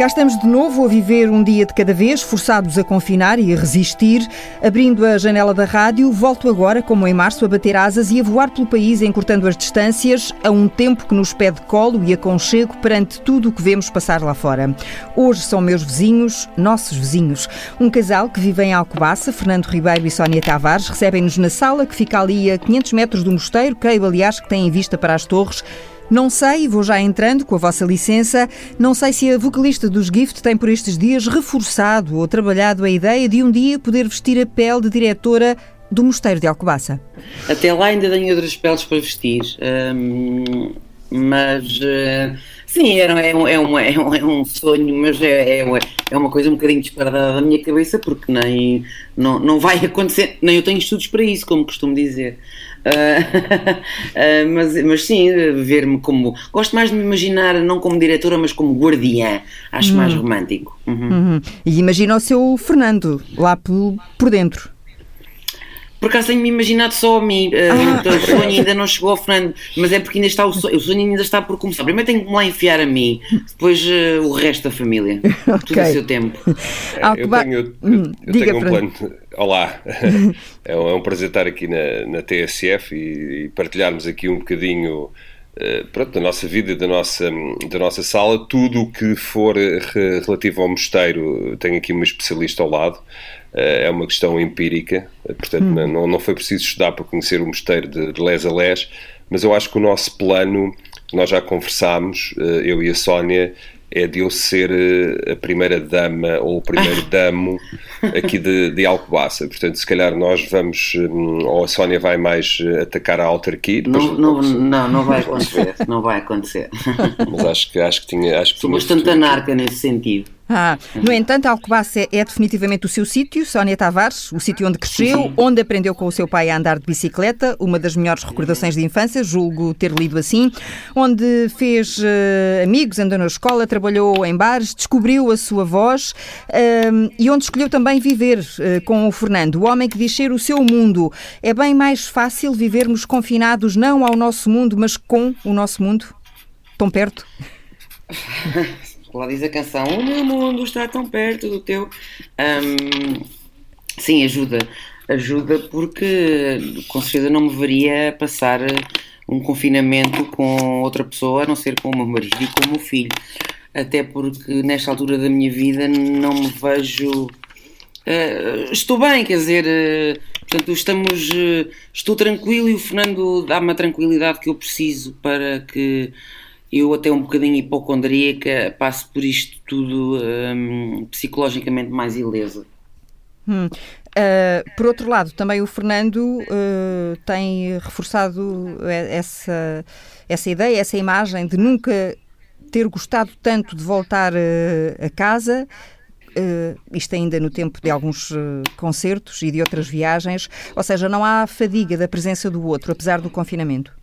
Cá estamos de novo a viver um dia de cada vez, forçados a confinar e a resistir. Abrindo a janela da rádio, volto agora, como em março, a bater asas e a voar pelo país, encurtando as distâncias, a um tempo que nos pede colo e aconchego perante tudo o que vemos passar lá fora. Hoje são meus vizinhos, nossos vizinhos. Um casal que vive em Alcobaça, Fernando Ribeiro e Sónia Tavares, recebem-nos na sala que fica ali a 500 metros do mosteiro, creio, aliás, que tem vista para as torres. Não sei, vou já entrando com a vossa licença, não sei se a vocalista dos Gift tem por estes dias reforçado ou trabalhado a ideia de um dia poder vestir a pele de diretora do Mosteiro de Alcobaça. Até lá ainda tenho outras peles para vestir, hum, mas uh, sim, é, é, um, é, um, é, um, é um sonho, mas é, é, é uma coisa um bocadinho disparada da minha cabeça porque nem não, não vai acontecer, nem eu tenho estudos para isso, como costumo dizer. Uh, mas, mas sim, ver-me como. Gosto mais de me imaginar, não como diretora, mas como guardiã. Acho mais hum. romântico. Uhum. Uhum. E imagina o seu Fernando lá por, por dentro. Por acaso tenho-me imaginado só a mim. Uh, ah. Então, o sonho ainda não chegou ao Fernando, mas é porque ainda está o sonho, o sonho ainda está por começar. Primeiro tenho que me lá enfiar a mim, depois uh, o resto da família. okay. Tudo a seu tempo. eu tenho, eu, hum, eu tenho um plano. Olá, é um, é um, prazer estar aqui na, na TSF e, e partilharmos aqui um bocadinho. Uh, pronto, da nossa vida, da nossa, da nossa sala, tudo o que for relativo ao mosteiro, tenho aqui uma especialista ao lado, eh, é uma questão empírica, eh, portanto hum. não, não foi preciso estudar para conhecer o mosteiro de, de Les a Les, mas eu acho que o nosso plano, nós já conversámos, eh, eu e a Sónia, é de eu ser a primeira dama ou o primeiro damo aqui de, de Alcobaça. Portanto, se calhar nós vamos, ou a Sónia vai mais atacar a autarquia. Não, não, não, não vai acontecer, não vai acontecer. Mas acho que, acho que tinha. Acho que Sou bastante anarca nesse sentido. Ah, no entanto, Alcobaça é, definitivamente o seu sítio, Sónia Tavares, o sítio onde cresceu, onde aprendeu com o seu pai a andar de bicicleta, uma das melhores recordações de infância, julgo ter lido assim, onde fez uh, amigos, andou na escola, trabalhou em bares, descobriu a sua voz uh, e onde escolheu também viver uh, com o Fernando, o homem que diz ser o seu mundo. É bem mais fácil vivermos confinados não ao nosso mundo, mas com o nosso mundo? Tão perto? Lá diz a canção: O meu mundo está tão perto do teu. Um, sim, ajuda. Ajuda porque com certeza não me veria passar um confinamento com outra pessoa, a não ser com o meu marido e com o meu filho. Até porque nesta altura da minha vida não me vejo. Uh, estou bem, quer dizer, uh, portanto, estamos. Estou tranquilo e o Fernando dá-me a tranquilidade que eu preciso para que eu até um bocadinho hipocondríaca passo por isto tudo um, psicologicamente mais ilesa. Hum. Uh, por outro lado, também o Fernando uh, tem reforçado essa, essa ideia, essa imagem de nunca ter gostado tanto de voltar uh, a casa. isto ainda no tempo de alguns concertos e de outras viagens, ou seja, não há fadiga da presença do outro, apesar do confinamento.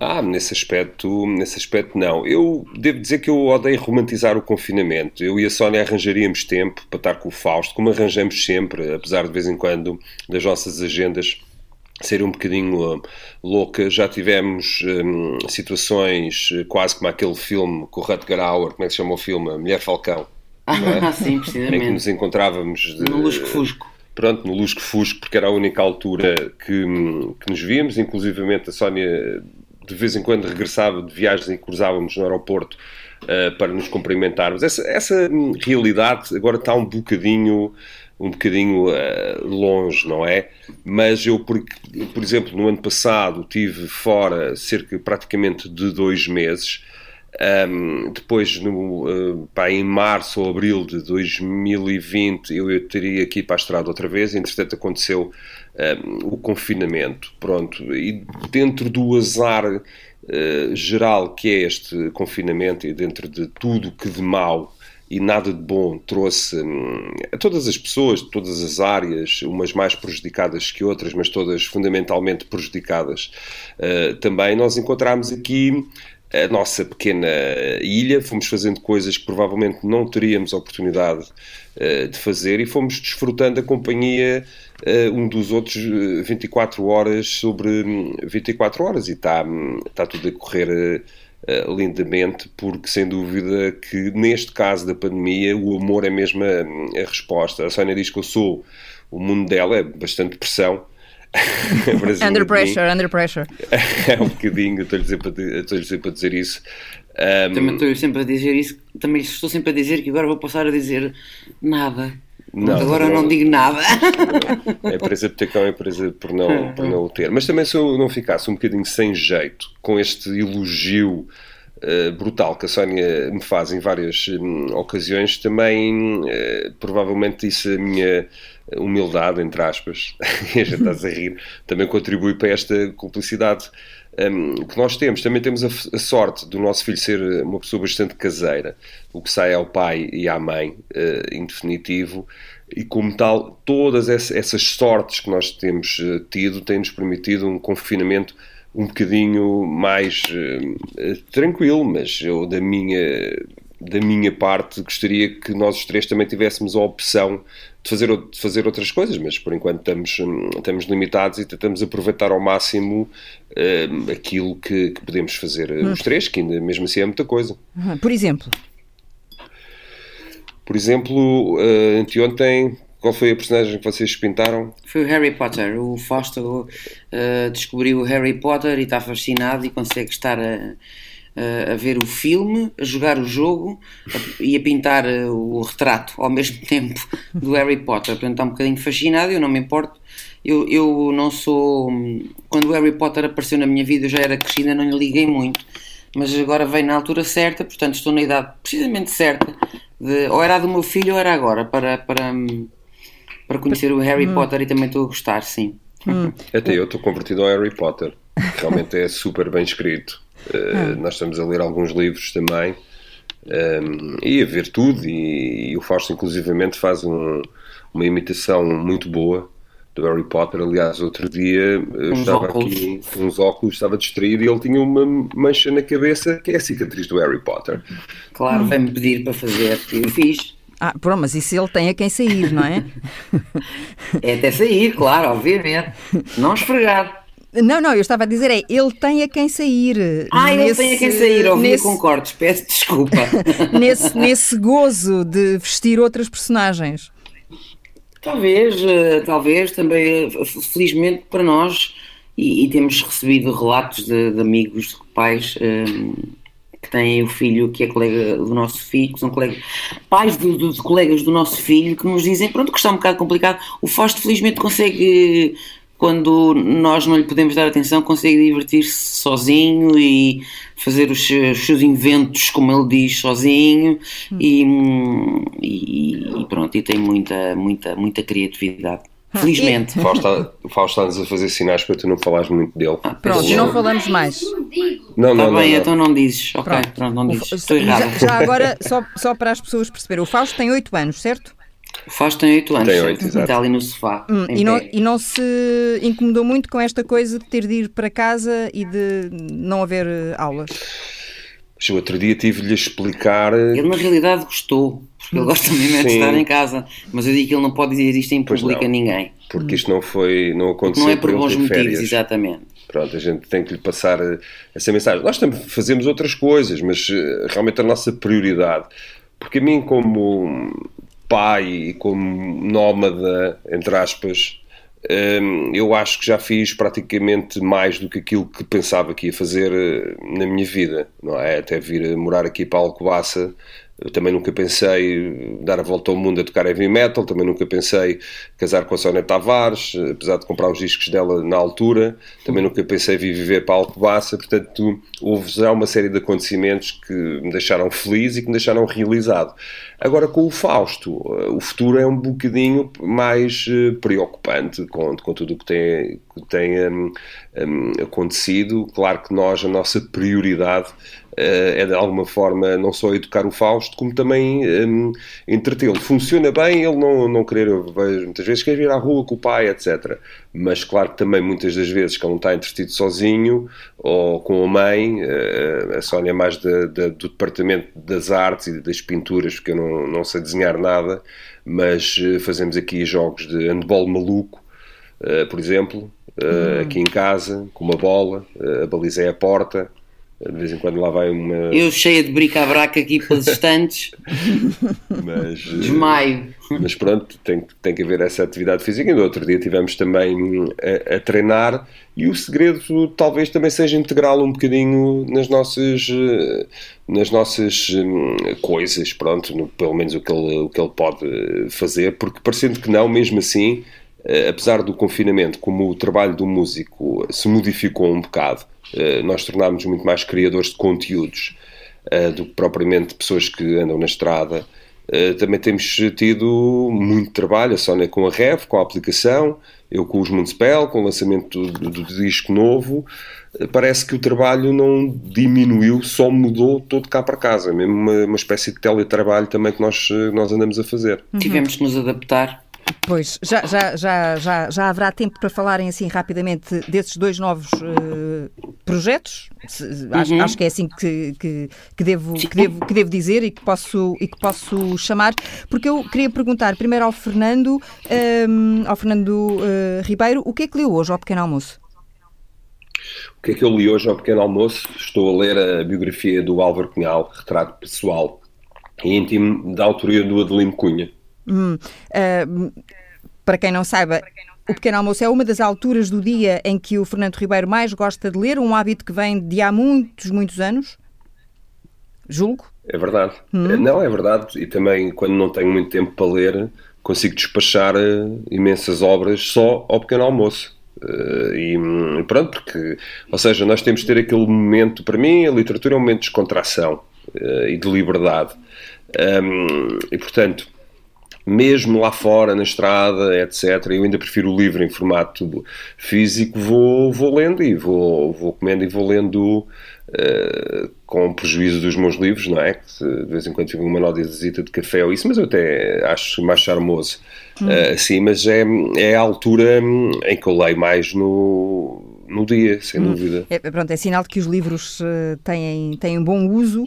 Ah, nesse aspecto, nesse aspecto não. Eu devo dizer que eu odeio romantizar o confinamento. Eu e a Sónia arranjaríamos tempo para estar com o Fausto, como arranjamos sempre, apesar de vez em quando das nossas agendas serem um bocadinho uh, loucas. Já tivemos um, situações uh, quase como aquele filme com o Rutger Hauer, como é que se chama o filme? A Mulher Falcão. Ah, é? sim, precisamente. Em que nos encontrávamos de, no Lusco-Fusco. Pronto, no Lusco-Fusco, porque era a única altura que, hum, que nos víamos, inclusivamente a Sónia de vez em quando regressava de viagens e cruzávamos no aeroporto uh, para nos cumprimentarmos. Essa, essa realidade agora está um bocadinho um bocadinho uh, longe, não é? Mas eu, por, por exemplo, no ano passado tive fora cerca praticamente de dois meses. Um, depois, no, uh, pá, em março ou abril de 2020, eu, eu teria aqui para a estrada outra vez. Entretanto, aconteceu um, o confinamento. Pronto, e dentro do azar uh, geral que é este confinamento, e dentro de tudo que de mal e nada de bom trouxe hum, a todas as pessoas, de todas as áreas, umas mais prejudicadas que outras, mas todas fundamentalmente prejudicadas uh, também, nós encontramos aqui a nossa pequena ilha, fomos fazendo coisas que provavelmente não teríamos oportunidade uh, de fazer e fomos desfrutando a companhia uh, um dos outros 24 horas sobre 24 horas e está, está tudo a correr lindamente, porque sem dúvida que neste caso da pandemia o amor é mesmo a, a resposta. A Sónia diz que eu sou o mundo dela, é bastante pressão. Under pressure, under pressure. é um bocadinho, estou-lhe sempre, sempre a dizer isso. Um, também estou sempre a dizer isso, também estou sempre a dizer que agora vou passar a dizer nada. Não, agora não, não digo nada. É presa por ter cão, é presa por não, por não o ter. Mas também se eu não ficasse um bocadinho sem jeito com este elogio uh, brutal que a Sónia me faz em várias um, ocasiões, também uh, provavelmente isso a minha humildade, entre aspas, e a gente está a rir, também contribui para esta cumplicidade um, que nós temos. Também temos a, a, sorte do nosso filho ser uma pessoa bastante caseira, o que sai ao pai e à mãe, uh, em definitivo, e como tal, todas essas sortes que nós temos uh, tido têm-nos permitido um confinamento um bocadinho mais uh, tranquilo, mas eu da minha da minha parte gostaria que nós os três também tivéssemos a opção de fazer, de fazer outras coisas, mas por enquanto estamos, estamos limitados e tentamos aproveitar ao máximo uh, aquilo que, que, podemos fazer hum. os três, que ainda mesmo assim é muita coisa. Por exemplo? Por exemplo, uh, anteontem, qual foi a personagem que vocês pintaram? Foi o Harry Potter. O Fausto uh, descobriu o Harry Potter e está fascinado e consegue estar a a ver o filme, a jogar o jogo e a pintar eh, o retrato ao mesmo tempo do Harry Potter. Portanto, está um bocadinho fascinado, eu não me importo. Eu, eu não sou. Quando o Harry Potter apareceu na minha vida, eu já era crescida, não lhe liguei muito. Mas agora vem na altura certa, portanto, estou na idade precisamente certa. De, ou era do meu filho ou era agora, para, para, para conhecer o Harry hum. Potter e também estou a gostar, sim. Hum. Até eu estou convertido ao Harry Potter. Realmente é super bem escrito. Uh, nós estamos a ler alguns livros também um, ehm, e a ver tudo. E, e o Fausto, inclusivamente, faz um, uma imitação muito boa do Harry Potter. Aliás, outro dia uns estava óculos. aqui com uns óculos, estava distraído e ele tinha uma mancha na cabeça que é a cicatriz do Harry Potter. Claro, vem-me pedir para fazer, eu fiz. Ah, pronto, mas isso ele tem a quem sair, não é? é até sair, claro, obviamente. Não esfregar. Não, não, eu estava a dizer é, ele tem a quem sair. Ah, nesse, ele tem a quem sair, ouvi nesse, concordo, peço desculpa. nesse, nesse gozo de vestir outras personagens. Talvez, eh, talvez, também, felizmente para nós, e, e temos recebido relatos de, de amigos, de pais um, eh, que têm o filho que é colega do nosso filho, que são colegas, pais de, de, de, colegas do nosso filho, que nos dizem, pronto, que está um bocado complicado. O Fausto felizmente consegue quando nós não lhe podemos dar atenção, consegue divertir-se sozinho e fazer os os seus, inventos, como ele diz, sozinho hum. e, e, pronto, e tem muita, muita, muita criatividade. Felizmente. O Fausto está-nos a fazer sinais para tu não falares muito dele. Ah, pronto, e não falamos mais. Não, não, Está bem, não, então não dizes. Ok, pronto, pronto não dizes. Estou errado. Já, já, agora, só, só para as pessoas perceberem, o Fausto tem 8 anos, certo? O Fausto tem 8 anos, tem 8, está ali no sofá. Hum, e, não, e, não, se incomodou muito com esta coisa de ter de ir para casa e de não haver eh, aulas? Mas o outro dia tive-lhe a explicar. Ele na realidade gostou, ele gosta mesmo de estar em casa. Mas eu digo que ele não pode dizer isto em público a ninguém. Porque isto não foi, não aconteceu. Porque não é por bons motivos, exatamente. Pronto, a gente tem que lhe passar eh, essa mensagem. Nós também fazemos outras coisas, mas realmente a nossa prioridade. Porque a mim, como pai e como nómada, entre aspas, hum, eu acho que já fiz praticamente mais do que aquilo que pensava que ia fazer eh, na minha vida, não é? Até vir a morar aqui para Alcobaça eu também nunca pensei dar a volta ao mundo a tocar heavy metal, também nunca pensei casar com a Sónia Tavares, apesar de comprar os discos dela na altura, também nunca pensei vir viver para Alcobaça, portanto houve já uma série de acontecimentos que me deixaram feliz e que me deixaram realizado. Agora com o Fausto, o futuro é um bocadinho mais eh, preocupante com, com tudo o que tem, que tem um, um, acontecido. Claro que nós, a nossa prioridade é de alguma forma não só educar o Fausto, como também um, entretê-lo. Funciona bem ele não, não querer, eu vejo muitas vezes, quer vir à rua com o pai, etc. Mas claro que também muitas das vezes que ele não está entretido sozinho ou com a mãe, uh, a Sónia é mais de, de, do departamento das artes e das pinturas, porque eu não, não sei desenhar nada, mas uh, fazemos aqui jogos de handball maluco, por exemplo, hum. aqui em casa, com uma bola, a baliza é a porta, De vez em quando lá vai uma. Eu cheia de brica-braca aqui pelos estantes. mas, Desmaio. Mas pronto, tem, tem que haver essa atividade física. E no outro dia tivemos também a, a treinar. E o segredo talvez também seja integrá-lo um bocadinho nas nossas, nas nossas hum, coisas, pronto, no, pelo menos o que, ele, o que ele pode fazer, porque parecendo que não, mesmo assim, eh, apesar do confinamento, como o trabalho do músico se modificou um bocado, eh, nós tornámos muito mais criadores de conteúdos eh, do que propriamente pessoas que andam na estrada. Também temos tido muito trabalho, a Sónia com a Rev, com a aplicação, eu com os Municipal, com o lançamento do, do, do disco novo. Parece que o trabalho não diminuiu, só mudou todo cá para casa. Mesmo uma, uma espécie de teletrabalho também que nós, nós andamos a fazer. Uhum. Tivemos que nos adaptar Pois, já, já, já, já, já haverá tempo para falarem assim rapidamente desses dois novos uh, projetos. Acho, uhum. acho, que é assim que, que, que, devo, que, devo, que devo dizer e que, posso, e que posso chamar, porque eu queria perguntar primeiro ao Fernando, um, ehm, ao Fernando uh, Ribeiro, o que é que leu hoje ao pequeno almoço? O que é que eu li hoje ao pequeno almoço? Estou a ler a biografia do Álvaro Cunhal, retrato pessoal e íntimo da autoria do Adelino Cunha. Hum, uh, para quem não saiba, o pequeno almoço é uma das alturas do dia em que o Fernando Ribeiro mais gosta de ler, um hábito que vem de há muitos, muitos anos. Julgo. É verdade. Hum. Não, é verdade. E também, quando não tenho muito tempo para ler, consigo despachar uh, imensas obras só ao pequeno almoço. Uh, e pronto, porque, ou seja, nós temos de ter aquele momento, para mim, a literatura é um momento de descontração uh, e de liberdade. E portanto, mesmo lá fora, na estrada, etc. Eu ainda prefiro o livro em formato físico, vou, vou lendo e vou, vou comendo e vou lendo uh, com prejuízo dos meus livros, não é? De vez em quando fico uma nota de visita de café ou isso, mas eu até acho mais charmoso hum. uh, assim, mas é, é a altura em que eu leio mais no no dia, sem hum. dúvida. É, pronto, é sinal de que os livros uh, têm, têm um bom uso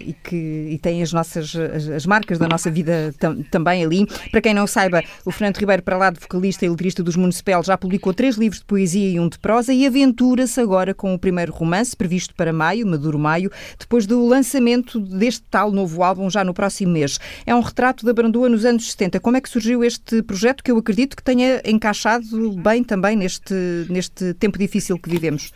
e que e têm as nossas as, as marcas da nossa vida tam, também ali. Para quem não saiba, o Fernando Ribeiro, para lá de vocalista e letrista dos Municipal, já publicou três livros de poesia e um de prosa e aventura-se agora com o primeiro romance, previsto para maio, Maduro Maio, depois do lançamento deste tal novo álbum já no próximo mês. É um retrato da Brandoa nos anos 70. Como é que surgiu este projeto que eu acredito que tenha encaixado bem também neste, neste tempo difícil que vivemos?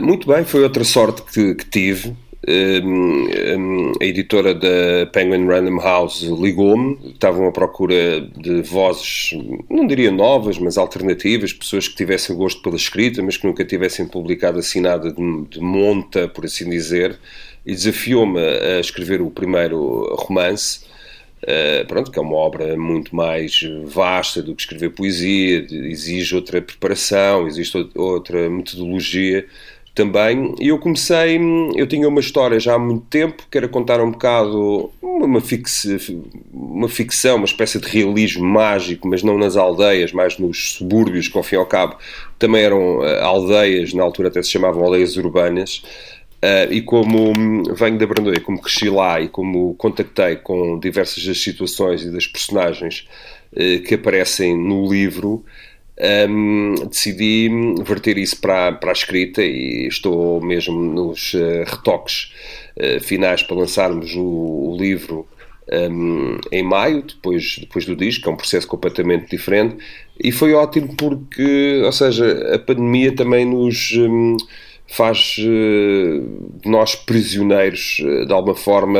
Muito bem, foi outra sorte que, que tive. Um, um, a editora da Penguin Random House ligou-me, estavam à procura de vozes, não diria novas, mas alternativas, pessoas que tivessem gosto pela escrita, mas que nunca tivessem publicado assim nada de, de monta, por assim dizer, e desafiou-me a escrever o primeiro romance. Uh, pronto, que é uma obra muito mais vasta do que escrever poesia, exige outra preparação, existe outra metodologia também. E eu comecei, eu tinha uma história já há muito tempo, que era contar um bocado uma, uma ficção, uma espécie de realismo mágico, mas não nas aldeias, mais nos subúrbios, que ao fim e ao cabo também eram eh, aldeias, na altura até se chamavam aldeias urbanas. Uh, e como venho da Brandoia, como cresci lá e como contactei com diversas das situações e das personagens uh, que aparecem no livro, um, decidi verter isso para, para a escrita e estou mesmo nos uh, retoques finais para lançarmos o, o livro um, em maio, depois, depois do disco, é um processo completamente diferente, e foi ótimo porque, ou seja, a pandemia também nos. Um, faz uh, nós prisioneiros, uh, de alguma forma,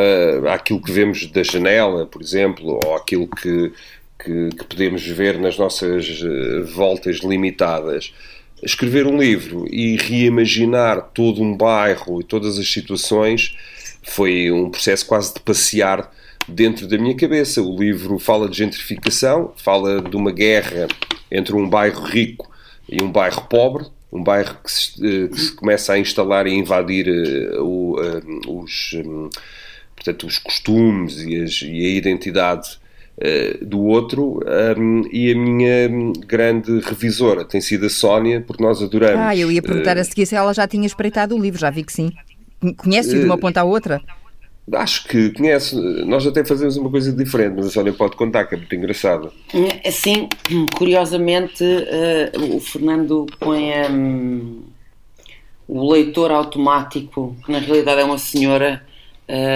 àquilo que vemos da janela, por exemplo, ou aquilo que, que, que podemos ver nas nossas uh, voltas limitadas. Escrever um livro e reimaginar todo um bairro e todas as situações foi um processo quase de passear dentro da minha cabeça. O livro fala de gentrificação, fala de uma guerra entre um bairro rico e um bairro pobre, um bairro que se, eh, que se começa a instalar e invadir uh, o, os, portanto, os costumes e, as, e a identidade do outro. Um, e a minha grande revisora tem sido a Sónia, porque nós adoramos. Ah, eu ia perguntar a seguir se ela já tinha espreitado o livro, já vi que sim. Conhece-o de uma ponta à outra? Acho que conhece. Nós até fazemos uma coisa diferente, mas a Sónia pode contar, que é muito engraçado. Assim, curiosamente, uh, o Fernando põe um, o leitor automático, que na realidade é uma senhora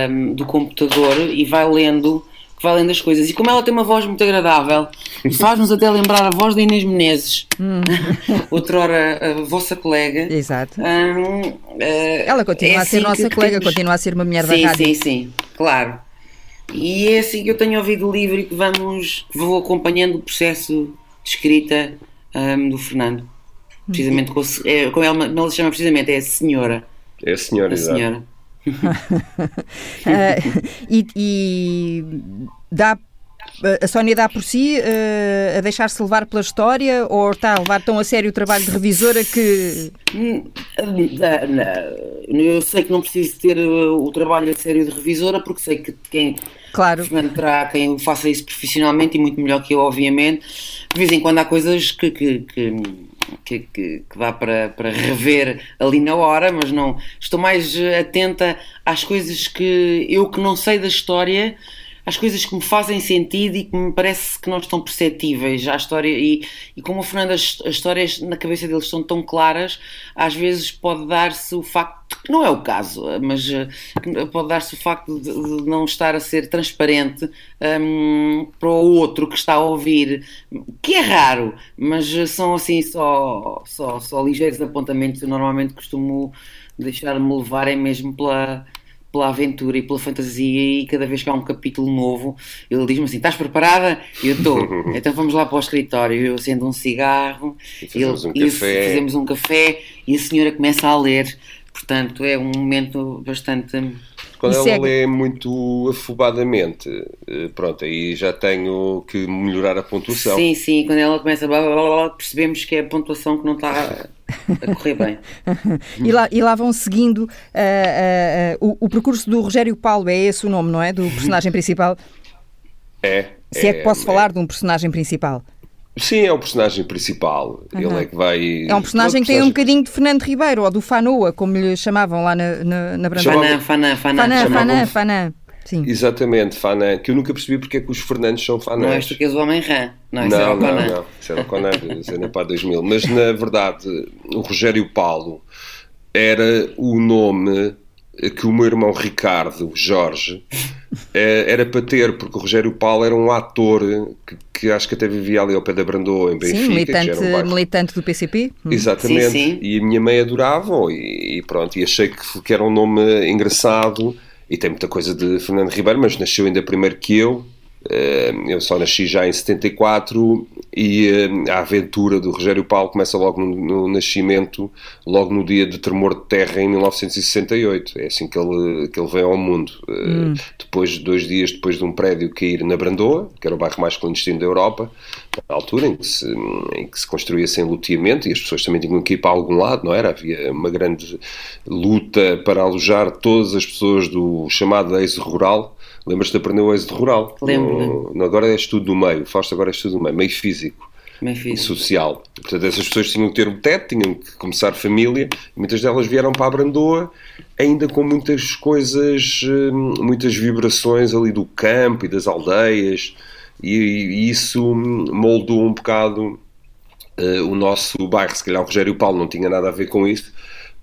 um, do computador e vai lendo vai lendo as coisas. E como ela tem uma voz muito agradável, faz-nos até lembrar a voz da Inês Menezes, hum. outrora a vossa colega. Exato. Um, uh, ela continua é a ser assim nossa colega, temos... continua a ser uma mulher sim, da rádio. Sim, sim, claro. E é assim que eu tenho ouvido o livro e que vamos, vou acompanhando o processo de escrita um, do Fernando. Precisamente com, é, com ela, não se chama precisamente, é a senhora. É a senhora, a senhora. Uh, e, e dá a Sónia dá por si uh, a deixar-se levar pela história ou está a levar tão a sério o trabalho de revisora que. Hum, eu sei que não preciso ter o trabalho a sério de revisora porque sei que quem. Claro. Terá quem faça isso profissionalmente e muito melhor que eu, obviamente. De vez em quando há coisas que, que, que que, que, que, para, para rever ali na hora, mas não. Estou mais atenta às coisas que eu que não sei da história às coisas que me fazem sentido e que me parece que não estão perceptíveis à história e, e como o Fernando as, as, histórias na cabeça deles são tão claras às vezes pode dar-se o facto não é o caso mas uh, pode dar-se o facto de, de, não estar a ser transparente um, para o outro que está a ouvir que é raro mas são assim só só, só ligeiros apontamentos eu normalmente costumo deixar-me levar é mesmo pela pela aventura e pela fantasia e cada vez que há um capítulo novo ele diz-me assim, estás preparada? Eu estou, então vamos lá para o escritório eu acendo um cigarro e fazemos, ele, um, café. fazemos um café e a senhora começa a ler portanto é um momento bastante quando ela lê muito afobadamente, eh, pronto, aí já tenho que melhorar a pontuação. Sim, sim, quando ela começa a blá, blá, blá, percebemos que é a pontuação que não está a correr bem. e, lá, e lá vão seguindo uh, uh, uh, o, o, percurso do Rogério Paulo, é esse o nome, não é? Do personagem principal? É. Se é, é que posso é. falar de um personagem principal. Sim, é o personagem principal. Uhum. Ele é que vai. É um personagem que tem um bocadinho de Fernando Ribeiro, ou do Fanoa, como lhe chamavam lá na, na, na Fanã, Fanã, Fanã. Fanã, Fanã, Fanã. Sim. Exatamente, Fanã, que eu nunca percebi porque é que os Fernandes são Fanãs. Não és tu que és o homem rã. Não, não, era o não, não, isso era o Conan, isso era para 2000. Mas na verdade, o Rogério Paulo era o nome que o meu irmão Ricardo, Jorge, é, era para ter, porque o Rogério Paulo era um ator que, que acho que até vivia ali ao pé da Brandoa, em Benfica. Sim, militante, um militante do PCP. Hum. Exatamente. Sim, sim. E a minha mãe adorava e, e, pronto, e achei que, que era um nome engraçado e tem muita coisa de Fernando Ribeiro, mas nasceu ainda primeiro que eu, eh, eu só nasci já em 74 e eh, a aventura do Rogério Paulo começa logo no, no, nascimento, logo no dia de tremor de terra em 1968. É assim que ele, que ele vem ao mundo. Eh, hum. Depois, dois dias depois de um prédio cair na Brandoa, que era o bairro mais clandestino da Europa, na altura em que se, em que se construía sem loteamento e as pessoas também tinham que ir para algum lado, não era? Havia uma grande luta para alojar todas as pessoas do chamado eixo rural Lembras-te de aprender o êxito rural? Lembro. No, agora é estudo do meio, Fausto agora é estudo do meio, meio físico. Meio físico. E social. Portanto, essas pessoas tinham que ter um teto, tinham que começar família, muitas delas vieram para a Brandoa, ainda com muitas coisas, hum, muitas vibrações ali do campo e das aldeias, e, e isso moldou um bocado uh, o nosso bairro. Se calhar o Rogério Paulo não tinha nada a ver com isso,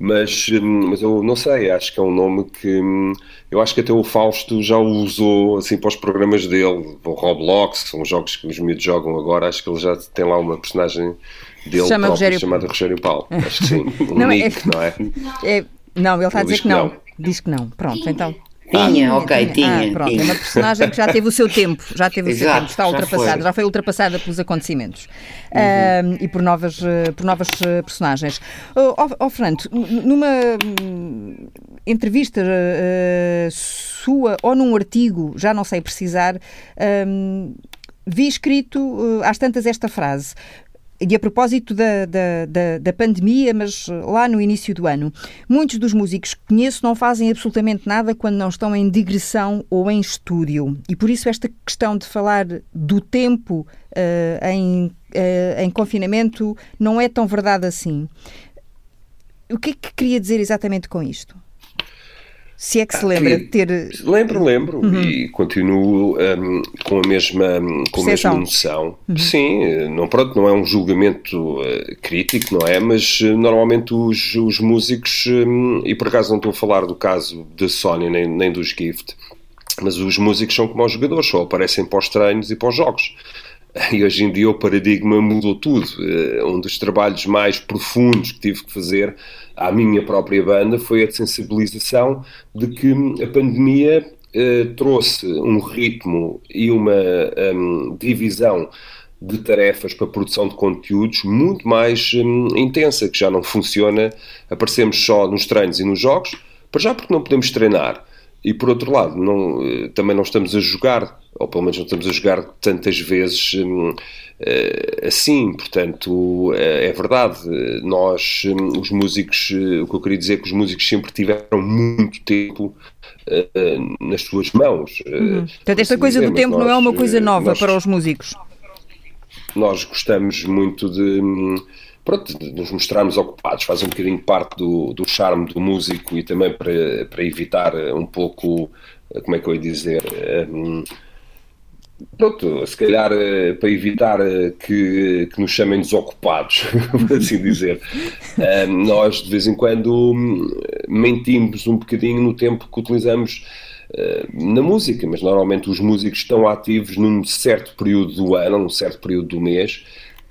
mas, hum, mas eu não sei, acho que é um nome que hum, eu acho que até o Fausto já o usou assim para os programas dele, o Roblox, são jogos que os miúdos jogam agora, acho que ele já tem lá uma personagem dele Chama próprio Rogério... chamada Rogério Paulo, acho que sim, um não, nick, é... não é? é? Não, ele está ele a dizer que não. não. Diz que não, pronto, então... Tinha, ah, ok, tinha. Ah, pronto, tinha. é uma personagem que já teve o seu tempo, já teve o seu tempo, está ultrapassada, já, já foi ultrapassada pelos acontecimentos uhum. uh, e por novas, uh, por novas uh, personagens. Oh, oh, oh, Fernando, numa hum, entrevista sua ou num artigo, já não sei precisar, hum, vi escrito às tantas esta frase. E a propósito da, da, da, da, pandemia, mas lá no início do ano, muitos dos músicos que conheço não fazem absolutamente nada quando não estão em digressão ou em estúdio. E por isso esta questão de falar do tempo uh, em, uh, em confinamento não é tão verdade assim. O que é que queria dizer exatamente com isto? Se é que se lembra de ter. Lembro, lembro. Uhum. E continuo um, com a mesma, com a mesma noção. Uhum. Sim, não, pronto, não é um julgamento uh, crítico, não é? Mas uh, normalmente os, os músicos, um, e por acaso não estou a falar do caso da Sónia nem, nem dos Gift, mas os músicos são como os jogadores, só aparecem para os treinos e para os jogos. E hoje em dia o paradigma mudou tudo. Um dos trabalhos mais profundos que tive que fazer à minha própria banda foi a sensibilização de que a pandemia uh, trouxe um ritmo e uma um, divisão de tarefas para produção de conteúdos muito mais um, intensa, que já não funciona. Aparecemos só nos treinos e nos jogos, para já porque não podemos treinar. E por outro lado, não, eh, também não estamos a jogar, ou pelo menos não estamos a jogar tantas vezes hum, eh, assim. Portanto, é, é verdade, nós, hum, os músicos, o que eu queria dizer é que os músicos sempre tiveram muito tempo nas suas mãos. Uhum. Portanto, esta coisa dizer, do tempo nós, não é uma coisa nova nós, para os músicos. Nós gostamos muito de hum, pronto, nos mostrarmos ocupados, faz um bocadinho parte do, do charme do músico e também para, para evitar um pouco, como é que eu ia dizer, um, pronto, se calhar eh, para evitar eh, que, que nos chamem desocupados, por assim dizer. Um, nós de vez em quando mentimos um bocadinho no tempo que utilizamos eh, na música, mas normalmente os músicos estão ativos num certo período do ano, num certo período do mês,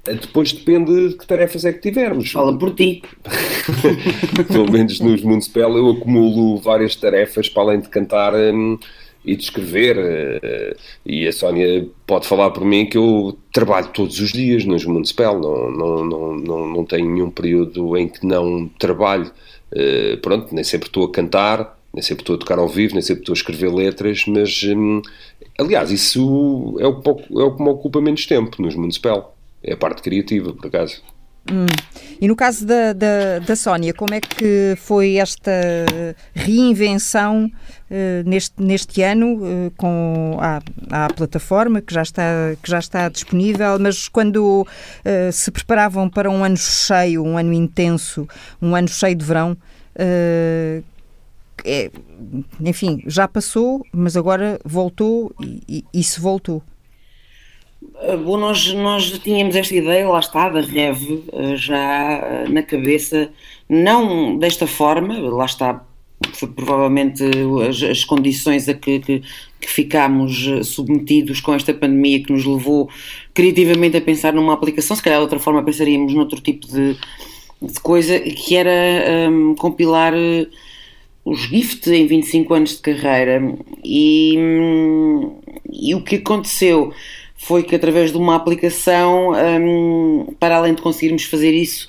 depois depende de que tarefas é que tivermos. Fala por ti. Pelo menos nos Municipal eu acumulo várias tarefas para além de cantar hum, e de escrever. Uh, e a Sónia pode falar por mim que eu trabalho todos os dias nos Municipal. Não, não, não, não, não tenho nenhum período em que não trabalho. Uh, pronto, nem sempre estou a cantar, nem sempre estou a tocar ao vivo, nem sempre estou a escrever letras, mas hum, aliás, isso é o, é o que me ocupa menos tempo nos Municipal é a parte criativa, por acaso. Hum. E no caso da, da, da Sónia, como é que foi esta reinvenção uh, neste, neste ano uh, com a, a, plataforma que já, está, que já está disponível, mas quando uh, se preparavam para um ano cheio, um ano intenso, um ano cheio de verão, é, enfim, já passou, mas agora voltou e, e, e se voltou. Ah, bom, nós, nós tínhamos esta ideia, lá está, da REV, ah, já ah, na cabeça, não desta forma, lá está, foi provavelmente as, as condições a que, que, que, ficámos submetidos com esta pandemia que nos levou criativamente a pensar numa aplicação, se calhar de outra forma pensaríamos noutro tipo de, de coisa, que era um, compilar os GIFT em 25 anos de carreira. E, hum, e o que aconteceu foi que através de uma aplicação, um, para além de conseguirmos fazer isso,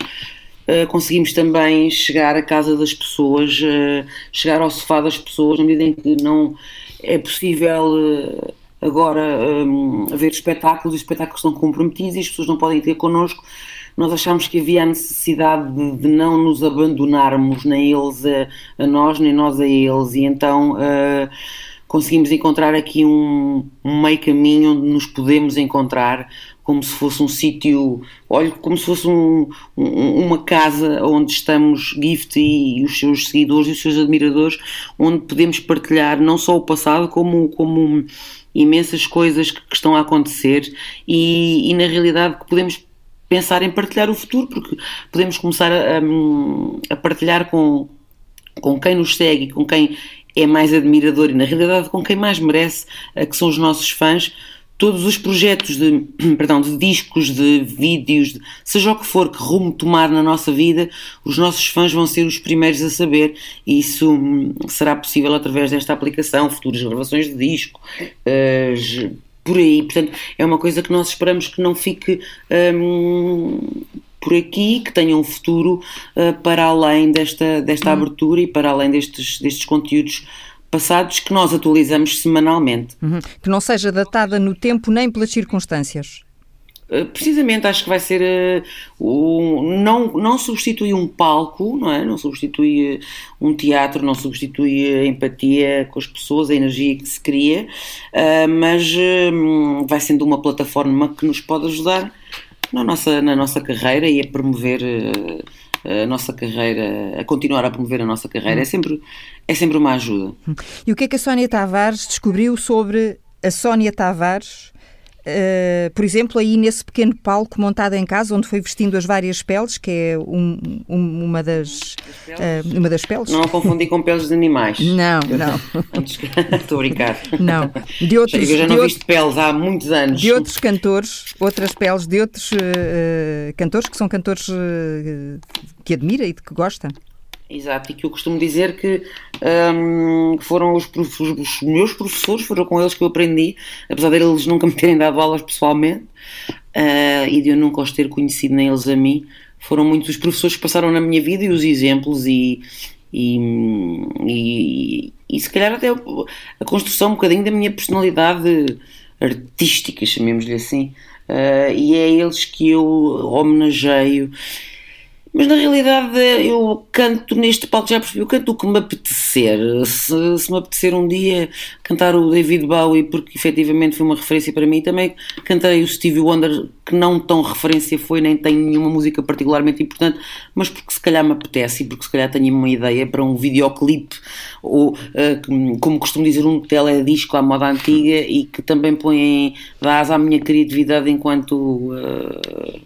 uh, conseguimos também chegar à casa das pessoas, uh, chegar ao sofá das pessoas, na medida em que não é possível uh, agora um, haver espetáculos, os espetáculos estão comprometidos e as pessoas não podem ter connosco. Nós achamos que havia a necessidade de, de não nos abandonarmos, nem eles a, a, nós, nem nós a eles, e então conseguimos encontrar aqui um, um meio caminho onde nos podemos encontrar como se fosse um sítio, olha, como se fosse um, um, uma casa onde estamos Gift e, os seus seguidores e os seus admiradores, onde podemos partilhar não só o passado, como, como imensas coisas que, que estão a acontecer e, e, na realidade que podemos pensar em partilhar o futuro, porque podemos começar a, a, a partilhar com, com quem nos segue, com quem é mais admirador e, na realidade, com quem mais merece, eh, que são os nossos fãs, todos os projetos de, perdão, de discos, de vídeos, de, seja o que for que rumo tomar na nossa vida, os nossos fãs vão ser os primeiros a saber e isso hum, será possível através desta aplicação, futuras gravações de disco, uh, por aí. Portanto, é uma coisa que nós esperamos que não fique um, por aqui, que tenham um futuro uh, para além desta, desta uhum. abertura e para além destes, destes conteúdos passados que nós atualizamos semanalmente. Uhum. Que não seja datada no tempo nem pelas circunstâncias. Uh, precisamente, acho que vai ser. Uh, o, não, não substitui um palco, não é? Não substitui uh, um teatro, não substitui a empatia com as pessoas, a energia que se cria, mas vai sendo uma plataforma que nos pode ajudar na nossa, na nossa carreira e a promover uh, a nossa carreira, a continuar a promover a nossa carreira. É sempre, é sempre uma ajuda. E o que é que a Sónia Tavares descobriu sobre a Sónia Tavares Uh, por exemplo, aí nesse pequeno palco montado em casa, onde foi vestindo as várias peles, que é um, um, uma, das, uh, uma das peles. Não a confundir com peles de animais. Não, não. Estou a brincar. Não. De outros, Eu já não de visto peles há muitos anos. De outros cantores, outras peles de outros uh, cantores que são cantores que admira e de que gosta. Exato, e que eu costumo dizer que um, foram os, os, meus professores, foram com eles que eu aprendi, apesar de eles nunca me terem dado aulas pessoalmente uh, e de eu nunca os ter conhecido nem eles a mim, foram muitos os professores que passaram na minha vida e os exemplos e, e, e, e se calhar até a construção um bocadinho da minha personalidade artística, chamemos-lhe assim, uh, e é eles que eu homenageio mas na realidade eu canto neste palco, já percebi, eu canto o que me apetecer. Se, se me apetecer um dia cantar o David Bowie, porque efetivamente foi uma referência para mim, também cantarei o Stevie Wonder, que não tão referência foi, nem tem nenhuma música particularmente importante, mas porque se calhar me apetece e porque se calhar tenho uma ideia para um videoclipe, ou uh, como costumo dizer, um teledisco à moda antiga e que também põe, dá asa à minha criatividade enquanto uh,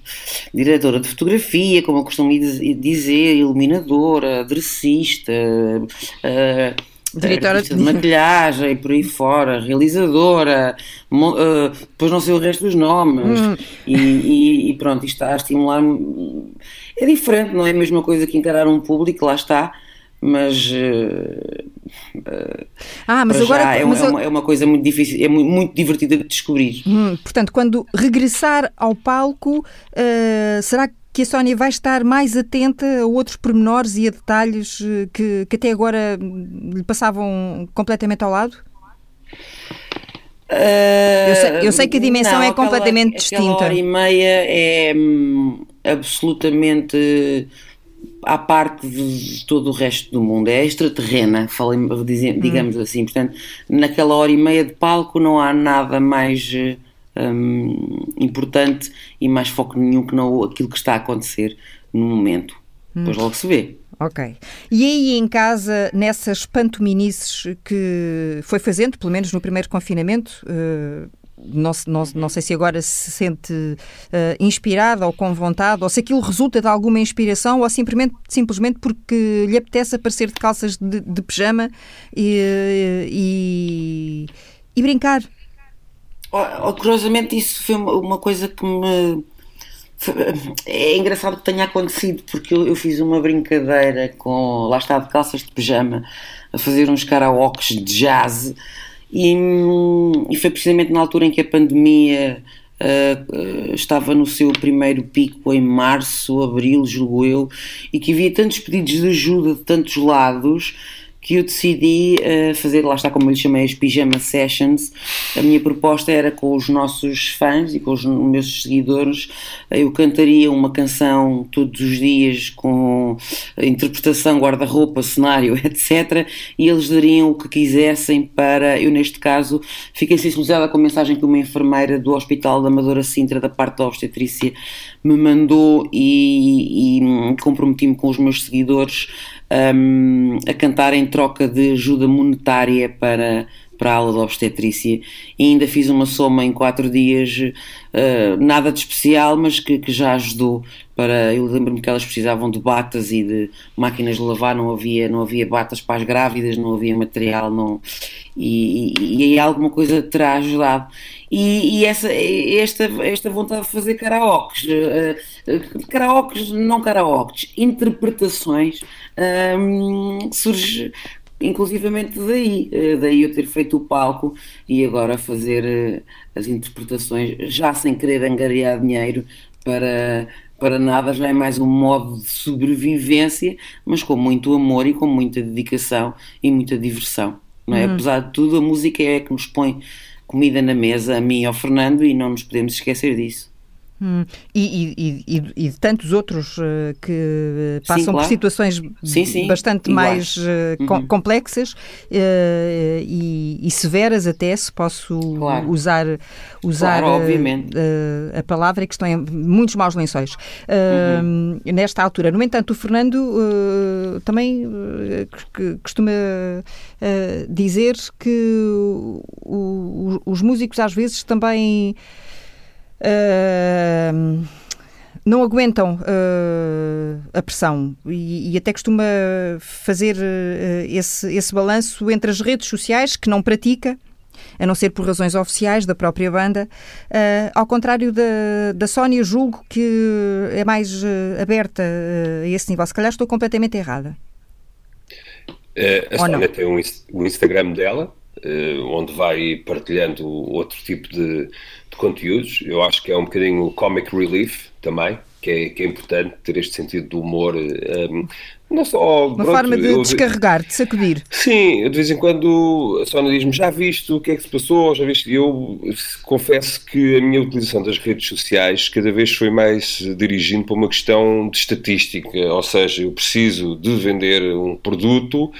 diretora de fotografia, como eu costumo dizer, iluminadora, aderecista, uh, diretora de maquilhagem por aí fora, realizadora, uh, depois não sei o resto dos nomes, hum. e, e, e, pronto, isto está a estimular-me. É diferente, não é a mesma coisa que encarar um público, lá está, mas. Uh, ah, mas agora é, mas é, uma, é, uma, coisa muito difícil, é muito, muito divertida de descobrir. Hum, portanto, quando regressar ao palco, uh, será que a Sónia vai estar mais atenta a outros pormenores e a detalhes que, que até agora lhe passavam completamente ao lado? Eu, sei, eu, sei, que a dimensão não, é completamente aquela, distinta. Aquela hora e meia é hum, absolutamente à parte de todo o resto do mundo, é extraterrena, digamos hum. assim. Portanto, naquela hora e meia de palco não há nada mais um, importante e mais foco nenhum que não aquilo que está a acontecer no momento. Hum. Depois logo se vê. Ok. E aí em casa, nessas pantominices que foi fazendo, pelo menos no primeiro confinamento, uh, não, não, não sei se agora se sente uh, inspirada ou com vontade, ou se aquilo resulta de alguma inspiração, ou simplesmente, simplesmente porque lhe apetece aparecer de calças de, de pijama e, e, e brincar. Oh, curiosamente, isso foi uma coisa que me. É engraçado que tenha acontecido, porque eu, eu, fiz uma brincadeira com. Lá está, de calças de pijama, a fazer uns karaokes de jazz, e, e foi precisamente na altura em que a pandemia uh, estava no seu primeiro pico, em março, abril, julgo eu, e que havia tantos pedidos de ajuda de tantos lados que eu decidi uh, fazer, lá está como eu lhe chamei, as Pijama Sessions. A minha proposta era com os nossos fãs e com os meus seguidores, eu cantaria uma canção todos os dias com interpretação, guarda-roupa, cenário, etc. E eles dariam o que quisessem para, eu neste caso, fiquei sensibilizada com a mensagem que uma enfermeira do Hospital da Amadora Sintra, da parte da obstetrícia, me mandou e, e comprometi-me com os meus seguidores um, a cantar em troca de ajuda monetária para, para a aula de obstetrícia e ainda fiz uma soma em quatro dias, uh, nada de especial, mas que, que já ajudou para. Eu lembro-me que elas precisavam de batas e de máquinas de lavar, não havia, não havia batas para as grávidas, não havia material, não, e, e, e aí alguma coisa terá ajudado. E, e, essa, esta, esta vontade de fazer karaokes, uh, karaokes, não karaokes, interpretações, um, surge inclusivamente daí, uh, daí eu ter feito o palco e agora fazer as interpretações, já sem querer angariar dinheiro para, para nada, já é mais um modo de sobrevivência, mas com muito amor e com muita dedicação e muita diversão. Não é? Uhum. Apesar de tudo, a música é que nos põe comida na mesa, a mim e ao Fernando, e não nos podemos esquecer disso. Hum. E, e, e, e, de tantos outros uh, que passam sim, claro. por situações sim, sim. bastante Iguais. mais uh, uhum. complexas uh, e, severas até, se posso claro. usar, usar claro, a palavra, que estão em muitos maus lençóis. Uhum. Nesta altura. No entanto, o Fernando também costuma dizer que o, os músicos às vezes também uh, não aguentam uh, a pressão e, e, até costuma fazer uh, esse, esse balanço entre as redes sociais, que não pratica, a não ser por razões oficiais da própria banda. Uh, ao contrário da, da Sónia, julgo que é mais uh, aberta uh, a esse nível. Se calhar estou completamente errada. a Sónia tem um, um, Instagram dela, onde vai partilhando outro tipo de, de conteúdos. Eu acho que é um bocadinho comic relief também, que é, que é importante ter este sentido do humor. Um, não só, Uma pronto, forma de eu, descarregar, de sacudir. Sim, de vez em quando a Sónia diz-me: Já viste o que é que se passou? Já viste? Eu confesso que a minha utilização das redes sociais cada vez foi mais dirigindo para uma questão de estatística, ou seja, eu preciso de vender um produto.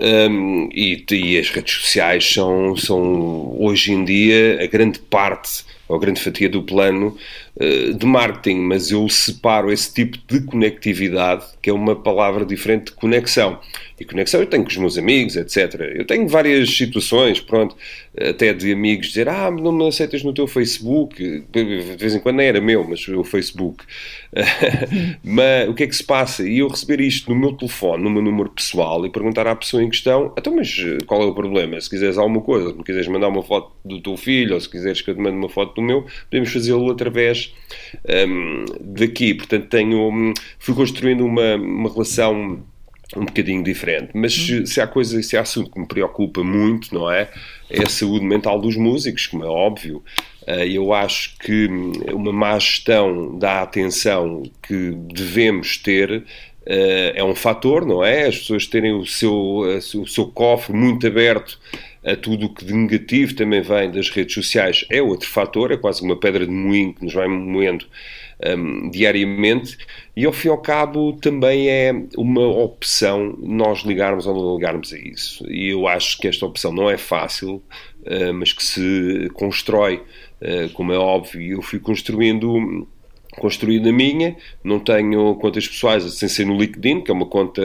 Um, e, e, as redes sociais são, são hoje em dia a grande parte ou grande fatia do plano uh, de marketing, mas eu separo esse tipo de conectividade, que é uma palavra diferente de conexão. E conexão eu tenho com os meus amigos, etc. Eu tenho várias situações, pronto, até de amigos dizer, ah, não me aceitas no teu Facebook, de vez em quando nem era meu, mas o Facebook. mas o que é que se passa? E eu receber isto no meu telefone, no meu número pessoal, e perguntar à pessoa em questão, então, mas qual é o problema? Se quiseres alguma coisa, se me quiseres mandar uma foto do teu filho, ou se quiseres que eu te mande uma foto do meu, podemos fazê-lo através um, daqui. Portanto, tenho, fui construindo uma, uma relação um bocadinho diferente. Mas se, se há coisa, se há assunto que me preocupa muito, não é? É a saúde mental dos músicos, como é óbvio. Eh, eu acho que uma má gestão da atenção que devemos ter eh, é um fator, não é? As pessoas terem o seu, o seu cofre muito aberto a tudo o que de negativo também vem das redes sociais é outro fator, é quase uma pedra de moinho que nos vai moendo um, diariamente e ao fim e ao cabo também é uma opção nós ligarmos ou não ligarmos a isso. E eu acho que esta opção não é fácil, uh, mas que se constrói, uh, como é óbvio, eu fui construindo construído a minha, não tenho contas pessoais sem ser no LinkedIn, que é uma conta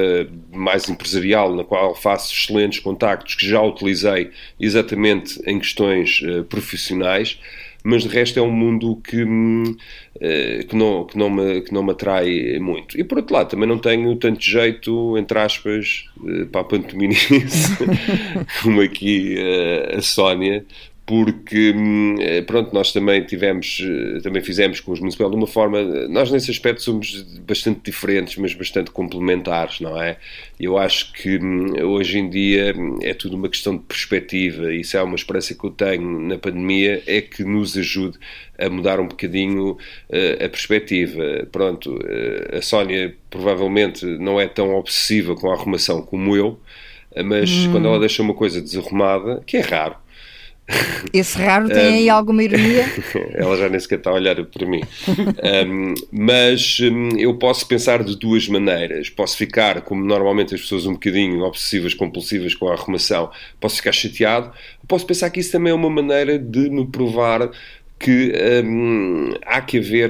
mais empresarial, na qual faço excelentes contactos que já utilizei exatamente em questões uh, profissionais mas de resto é um mundo que, uh, que, não, que, não me, que não me atrai muito. E por outro lado, também não tenho tanto jeito, entre aspas, uh, para a pantominice, como aqui a Sónia, porque hum, eh, pronto, nós também tivemos, eh, também fizemos com os municipais de uma forma, nós nesse aspecto somos bastante diferentes, mas bastante complementares, não é? Eu acho que hum, hoje em dia hum, é tudo uma questão de perspectiva, e isso é uma esperança que eu tenho na pandemia, é que nos ajude a mudar um bocadinho uh, a perspectiva. Pronto, uh, a Sónia provavelmente não é tão obsessiva com a arrumação como eu, mas hum. quando ela deixa uma coisa desarrumada, que é raro, esse raro tem um, aí alguma ironia? ela já nem sequer está a olhar para mim. um, mas um, eu posso pensar de duas maneiras. Posso ficar, como normalmente as pessoas um bocadinho obsessivas, compulsivas com a arrumação, posso ficar chateado. Posso pensar que isso também é uma maneira de me provar que hum, há que haver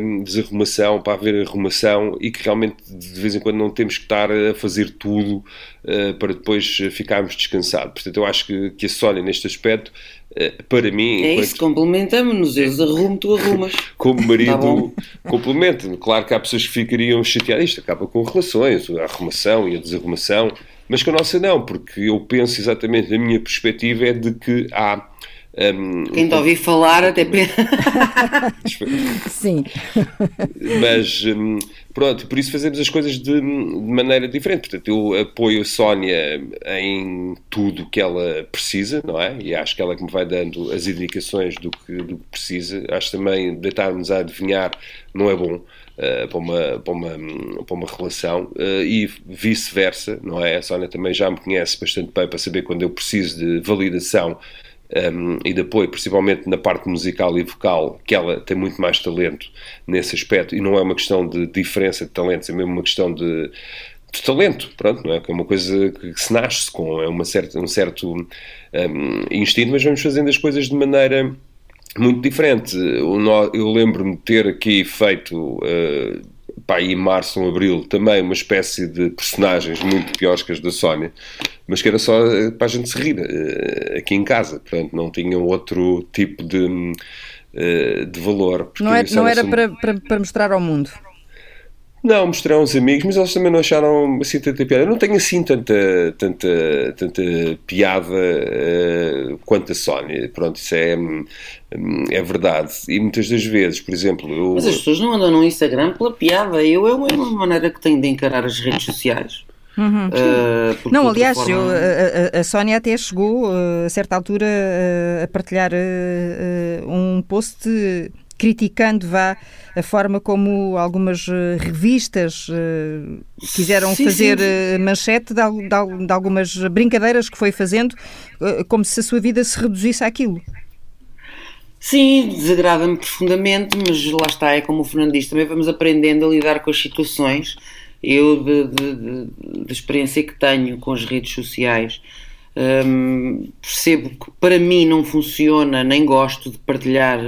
hum, desarrumação para haver arrumação e que realmente de vez em quando não temos que estar a fazer tudo uh, para depois ficarmos descansados. Portanto, eu acho que, que a Sónia, neste aspecto, uh, para mim. É enquanto... isso, complementamos-nos. Eles arrumam, tu arrumas. Como marido, tá complemento. Claro que há pessoas que ficariam chateadas. Isto acaba com relações, a arrumação e a desarrumação. Mas com a nossa não, porque eu penso exatamente, a minha perspectiva é de que há um, Quem te ouvi falar até. Sim. Mas um, pronto, por isso fazemos as coisas de, de, maneira diferente. Portanto, eu apoio a Sónia em tudo que ela precisa, não é? E acho que ela é que me vai dando as indicações do que, do que precisa. Acho também deitar-nos a adivinhar não é bom. Uh, para, uma, para, uma, para uma relação uh, e vice-versa, não é? A Sónia também já me conhece bastante bem para saber quando eu preciso de validação um, e de apoio, principalmente na parte musical e vocal, que ela tem muito mais talento nesse aspecto, e não é uma questão de diferença de talentos, é mesmo uma questão de, de talento, pronto, não é? Que é uma coisa que se nasce com, é uma certa, um certo um, instinto, mas vamos fazendo as coisas de maneira muito diferente. Eu lembro-me de ter aqui feito, uh, pá, em março ou abril, também uma espécie de personagens muito piores que as da Sónia, mas que era só eh, para a gente se rir uh, aqui em casa, portanto não tinham outro tipo de, uh, de valor. Não, é, não era para, para, para mostrar ao mundo? Não, mostrei uns amigos, mas eles também não acharam assim tanta piada. Eu não tenho assim tanta, tanta, tanta piada uh, quanto a Sónia. Pronto, isso é, hum, é verdade. E muitas das vezes, por exemplo. Eu... Mas as pessoas não andam no Instagram pela piada. Eu é uma maneira que tenho de encarar as redes sociais. Uhum. Uh, não, aliás, forma... eu, a, a, Sónia até chegou uh, a certa altura uh, a partilhar um post criticando vá a forma como algumas eh, revistas uh, quiseram sim, fazer sim. Eh, manchete de, de, de, algumas brincadeiras que foi fazendo, uh, como se a sua vida se reduzisse àquilo. Sim, desagrada-me profundamente, mas lá está, é como o Fernando disse, também vamos aprendendo a lidar com as situações. Eu, da experiência que tenho com as redes sociais, hum, percebo que para mim não funciona, nem gosto de partilhar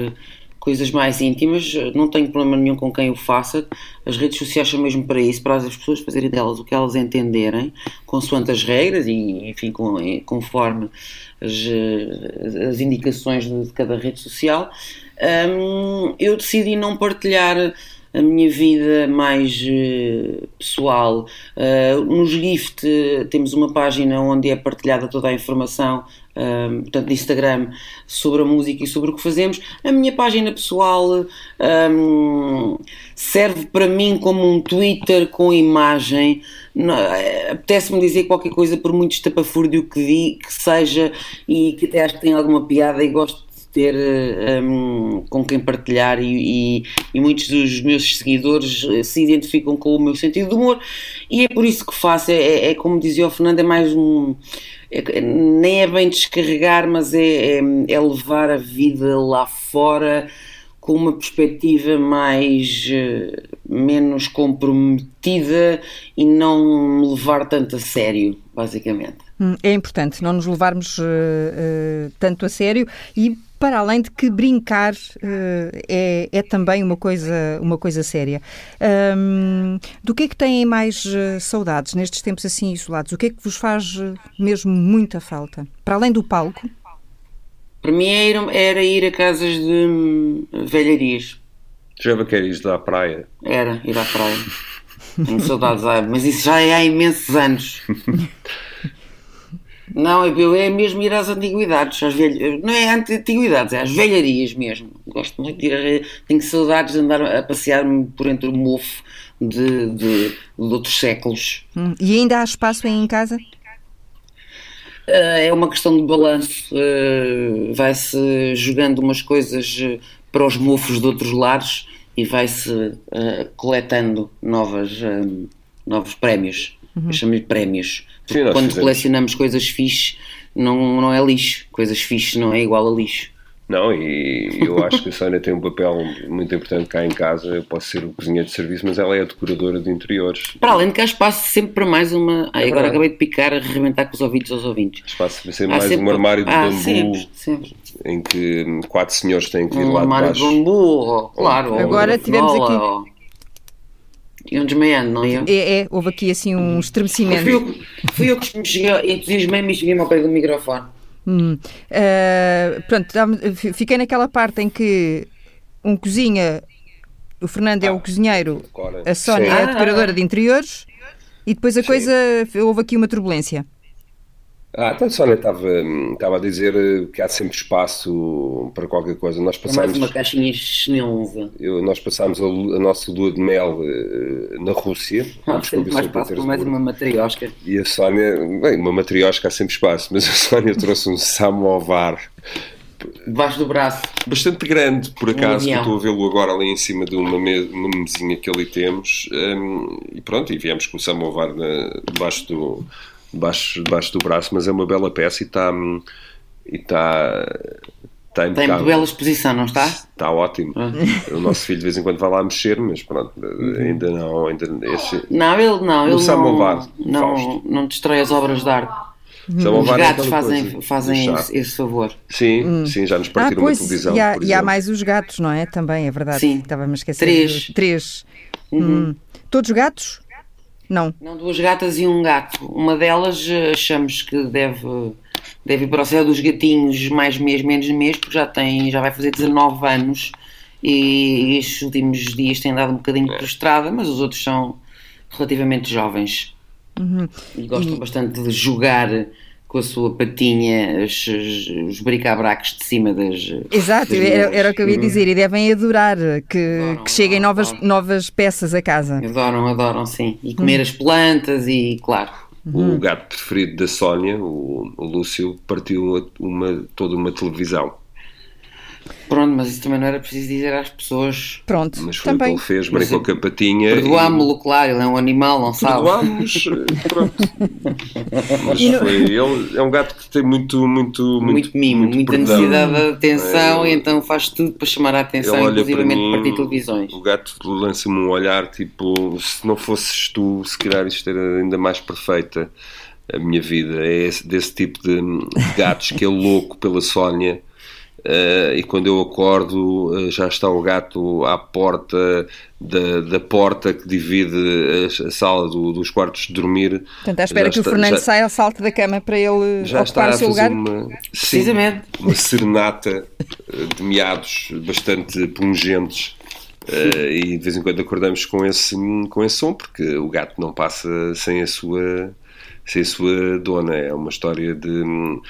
coisas mais íntimas, não tenho problema nenhum com quem o faça. As redes sociais são mesmo para isso, para as pessoas fazerem delas o que elas entenderem, consoante as regras e, enfim, com, conforme as, as indicações de cada rede social. Um, eu decidi não partilhar a minha vida mais uh, pessoal. Uh, nos Gift temos uma página onde é partilhada toda a informação um, portanto, de Instagram, sobre a música e sobre o que fazemos. A minha página pessoal um, serve para mim como um Twitter com imagem. Apetece-me dizer qualquer coisa, por muito estapafúrdio que, que seja, e que até acho que tem alguma piada e gosto ter um, com quem partilhar e, e, e, muitos dos meus seguidores se identificam com o meu sentido de humor e é por isso que faço, é, é, é como dizia o Fernando, é mais um é, nem é bem descarregar, mas é, é, é, levar a vida lá fora com uma perspectiva mais uh, menos comprometida e não me levar tanto a sério, basicamente. Hum, é importante não nos levarmos uh, uh, tanto a sério e para além de que brincar uh, é, é, também uma coisa, uma coisa séria. Um, do que é que têm mais uh, saudades nestes tempos assim isolados? O que é que vos faz uh, mesmo muita falta? Para além do palco? Para mim era, era ir a casas de hum, velharias. Já quer ir à praia? Era, ir à praia. Tenho saudades, mas isso já é há imensos anos. Não, eu é mesmo ir às antiguidades, às velhas, não é antiguidades, é às velharias mesmo. Gosto muito de ir, tenho saudades de andar a passear-me por entre o mofo de, de, de outros séculos. Hum, e ainda há espaço aí em casa? Uh, é uma questão de balanço, uh, vai-se jogando umas coisas eh, para os mofos de outros lares e vai-se coletando novas, novos prémios. Uhum. Chamo-lhe prémios Sim, quando fizemos. colecionamos coisas fixe, não, não é lixo. Coisas fixe não é igual a lixo. Não, e eu acho que a Sónia tem um papel muito importante cá em casa. Eu posso ser o cozinheiro de serviço, mas ela é a decoradora de interiores. Para além de que há espaço sempre para mais uma. Ai, é agora acabei de picar, a arrebentar com os ouvidos aos ouvintes. Espaço para ser mais sempre... um armário de ah, bambu sempre, sempre. em que quatro senhores têm que vir um lá de baixo. Um armário de bambu, claro. Agora tivemos aqui. Iam desmaiando, não iam? É, é, houve aqui assim um estremecimento. Fui eu, fui eu que me cheguei, entusiasmei-me e cheguei-me ao pé do microfone. Hum. Uh, pronto, fiquei naquela parte em que um cozinha, o Fernando ah, é o ah, cozinheiro, a Sónia é a decoradora ah, de interiores e depois a sim. coisa, houve aqui uma turbulência. Ah, então a Sónia estava, estava a dizer eh, que há sempre espaço para qualquer coisa. Nós passámos, mais uma caixinha chinesa. Eu, nós passámos a, a, nossa lua de mel uh, na Rússia. Ah, mais espaço para mais uma matriosca. E a Sónia, bem, uma matriosca há sempre espaço, mas a Sónia trouxe um samovar. Debaixo do braço. Bastante grande, por acaso, que estou a vê-lo agora ali em cima de uma, me, uma mesinha que ali temos. Um, e pronto, e viemos com o samovar na, debaixo do debaixo, debaixo do braço, mas é uma bela peça e está. e está Está, está em muito bela exposição, não está? Está ótimo. Ah. O nosso filho de vez em quando vai lá mexer, mas pronto, ainda não. Ainda, esse, não, ele não. Ele não, não, não destrói as obras de arte. Os gatos fazem, fazem esse, esse, favor. Sim, hum. sim, já nos partiram ah, pois, uma televisão. E há, e há, mais os gatos, não é? Também, é verdade. Sim. Estava-me a esquecer. Três. Três. Uhum. Hum. Todos gatos? Não. Não, duas gatas e um gato. Uma delas eh, achamos que deve deve ir para o céu dos gatinhos mais mês, menos mês, porque já tem, já vai fazer 19 anos e estes últimos dias tem dado um bocadinho prostrada, mas os outros são relativamente jovens uhum. e gostam e... bastante de jogar com a sua patinha os, os bricabracos de cima das. Exato, das era, era, o que eu ia dizer, e devem adorar que, adoram, que cheguem adoram, novas, adoram. novas peças a casa. Adoram, adoram, sim. E comer hum. as plantas e, claro, Uhum. O gato preferido da Sónia, o, o Lúcio, partiu uma, toda uma televisão. Pronto, mas isso também não era preciso dizer às pessoas. Pronto, mas foi também. o que ele fez, brincou com a patinha. Perdoámo-lo, e... claro, ele é um animal, não sabe. Perdoámos, pronto. mas foi, ele é um gato que tem muito, muito, muito, muito mimo, muito muita perdão. necessidade de atenção é, e então faz tudo para chamar a atenção, inclusive para partir televisões. O gato lança-me um olhar tipo: se não fosses tu, se calhar isto era ainda mais perfeita a minha vida. É esse, desse tipo de gatos que é louco pela Sónia Uh, e quando eu acordo uh, já está o gato à porta da, da porta que divide a, a sala do, dos quartos de dormir. Portanto, à espera que está, o Fernando já, saia, salte da cama para ele já ocupar o seu lugar. Uma, Precisamente. Sim, uma serenata de meados bastante pungentes. Uh, e de vez em quando acordamos com esse, com esse som, porque o gato não passa sem a sua sem a sua dona. É uma história de. Uh,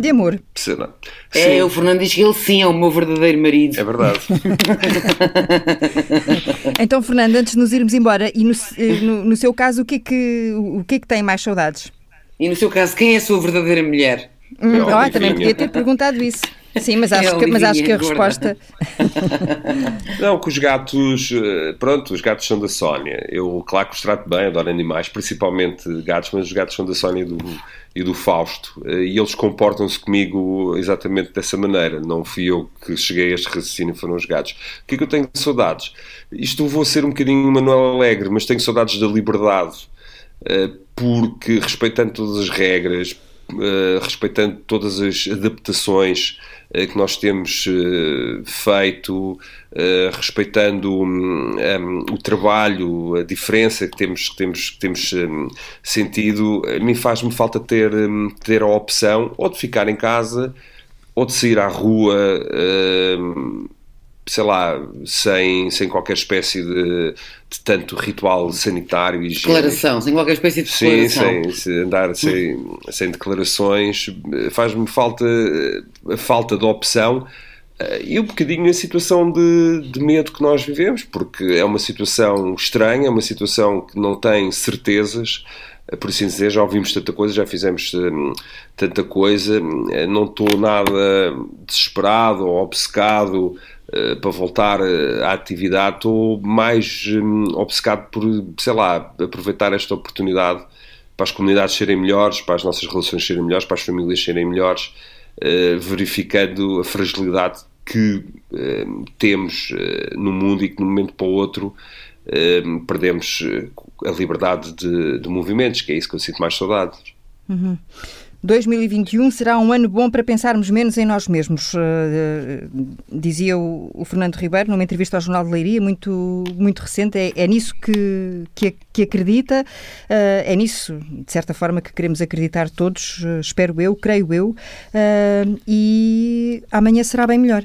de amor. Sei lá. É, o Fernando diz que ele sim é o meu verdadeiro marido. É verdade. então, Fernando, antes de nos irmos embora, e no, eh, no, no, seu caso, o que, é que, o que é que tem mais saudades? E no seu caso, quem é a sua verdadeira mulher? Hum, oh, também podia ter perguntado isso. Sim, mas acho, que, mas acho que a resposta. Não, que os gatos. Eh, pronto, os gatos são da Sónia. Eu, claro que os trato bem, adoro animais, principalmente gatos, mas os gatos são da Sónia e do, e do Fausto. Eh, e eles comportam-se comigo exatamente dessa maneira. Não fui eu que cheguei a este raciocínio, foram os gatos. O que é que eu tenho de saudades? Isto vou ser um bocadinho Manuel Alegre, mas tenho saudades da liberdade. Eh, porque, respeitando todas as regras, respeitando todas as adaptações que nós temos eh, feito, eh, respeitando um, um, o trabalho, a diferença que temos, que temos, que temos um, sentido, a mim faz-me falta ter, ter a opção ou de ficar em casa ou de sair à rua sei lá, sem, sem qualquer espécie de, de tanto ritual sanitário e Declaração, sem qualquer espécie de declaração. Sim, sem, andar sem, sem declarações, faz-me falta a falta de opção eh, e um bocadinho a situação de, de medo que nós vivemos, porque é uma situação estranha, é uma situação que não tem certezas, eh, por assim dizer, já ouvimos tanta coisa, já fizemos hum, tanta coisa, não estou nada desesperado ou obcecado eh, para voltar eh, à atividade, estou mais um, obcecado por, sei lá, aproveitar esta oportunidade para as comunidades serem melhores, para as nossas relações serem melhores, para as famílias serem melhores, uh, verificando a fragilidade que uh, temos no mundo e que de um momento para o outro perdemos a liberdade de, de, movimentos, que é isso que eu sinto mais saudades. Uhum. 2021 será um ano bom para pensarmos menos em nós mesmos, uh, dizia o, Fernando Ribeiro numa entrevista ao Jornal de Leiria, muito, muito recente. É, é nisso que, que, que acredita, uh, é nisso, de certa forma, que queremos acreditar todos, espero eu, creio eu, e amanhã será bem melhor.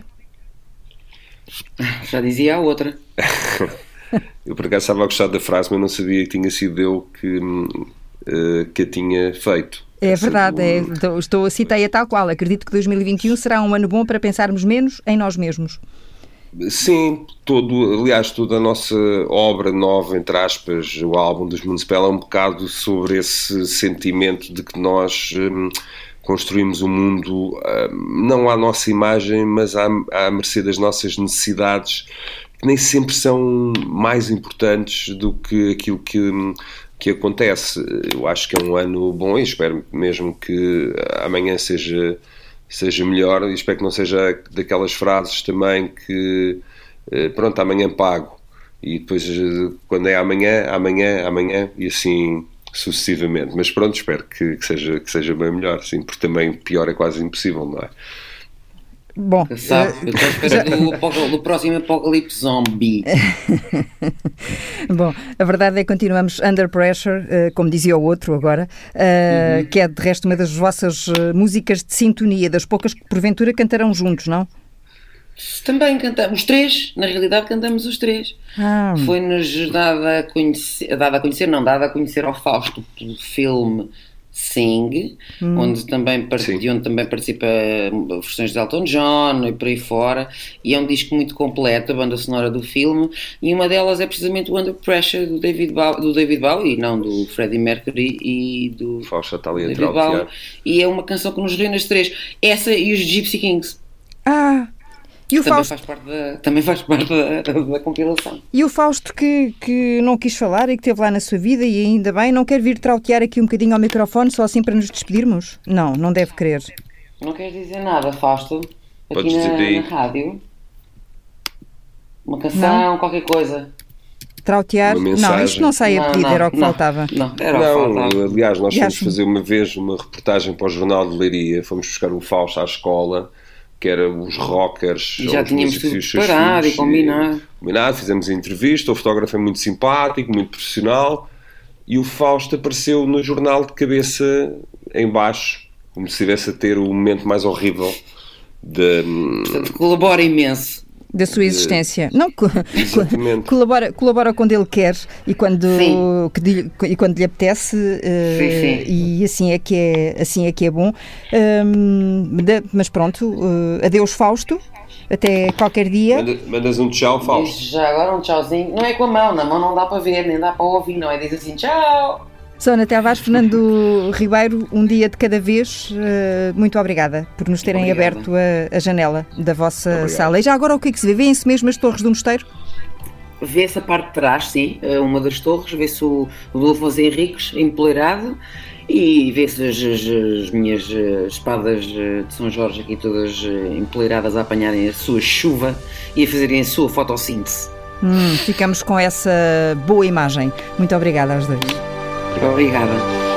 Já dizia a outra. eu por acaso estava a gostar da frase, mas não sabia que tinha sido eu que, que a tinha feito. É verdade, é, estou, a citar tal qual. Acredito que 2021 será um ano bom para pensarmos menos em nós mesmos. Sim, todo, aliás, toda a nossa obra nova, entre aspas, o álbum dos Municipal, é um bocado sobre esse sentimento de que nós hum, construímos o um mundo hum, não à nossa imagem, mas à, à mercê das nossas necessidades, que nem sempre são mais importantes do que aquilo que hum, que acontece. Eu acho que é um ano bom e espero mesmo que amanhã seja, seja melhor e espero que não seja daquelas frases também que eh, pronto, amanhã pago e depois quando é amanhã, amanhã, amanhã e assim sucessivamente. Mas pronto, espero que, que, seja, que seja bem melhor, sim, porque também pior é quase impossível, não é? Bom, Sabe, eu estou à espera do, do, próximo apocalipse zombie. Bom, a verdade é que continuamos under pressure, eh, como dizia o outro agora, eh, uhum. que é de resto uma das vossas eh, músicas de sintonia, das poucas que porventura cantarão juntos, não? Também cantamos, os três, na realidade cantamos os três. Ah. Foi-nos dada a conhecer, dada a conhecer, não, dada a conhecer ao Fausto pelo filme Sing, hum. onde, também, de onde também participa versões de Elton John e por aí fora, e é um disco muito completo, a banda sonora do filme, e uma delas é precisamente o Under Pressure do David, Bowie, do David Bowie, não do Freddie Mercury e do Fausto está ali David Bowie, e é uma canção que nos reúne as três, essa e os Gypsy Kings. Ah, e o também, Fausto... faz parte da, também faz parte da, da, compilação. E o Fausto que, que não quis falar e que esteve lá na sua vida e ainda bem, não quer vir trautear aqui um bocadinho ao microfone só assim para nos despedirmos? Não, não deve querer. Não queres dizer nada, Fausto? Aqui na, na, rádio? Uma canção, não. qualquer coisa. Trautear? Não, isto não sai a pedir, era o que não, faltava. Não, era não, o que faltava. aliás, nós fomos fazer uma vez uma reportagem para o Jornal de Leiria, fomos buscar o Fausto à escola que era os rockers. E já tínhamos tudo preparado e combinado. Combinado, fizemos a entrevista, o fotógrafo é muito simpático, muito profissional, e o Fausto apareceu no jornal de cabeça em baixo, como se estivesse a ter o momento mais horrível de... Portanto, colabora imenso da sua existência. Não, co colabora, colabora quando ele quer e quando, que, e quando lhe apetece uh, sim, sim. e assim é que é, assim é, que é bom. Um, de, mas pronto, uh, adeus Fausto. Até qualquer dia. Manda, mandas um tchau, Fausto. Já agora um tchauzinho. Não é com a mão, na mão não dá para ver, nem dá para ouvir, não é? Diz assim tchau. Sónia Tavares, Fernando Ribeiro, um dia de cada vez, eh, muito obrigada por nos terem aberto a, a, janela da vossa Obrigado. sala. E já agora o que é que se vê? Vêem-se mesmo as torres do mosteiro? Vê-se a parte de trás, sim, eh, uma das torres, vê-se o, o Afonso Henriques empoleirado e vê-se as, as, as, minhas eh, espadas de São Jorge aqui todas empoleiradas a apanharem a sua chuva e a fazerem a sua fotossíntese. Hum, ficamos com essa boa imagem. Muito obrigada aos dois. Obrigada.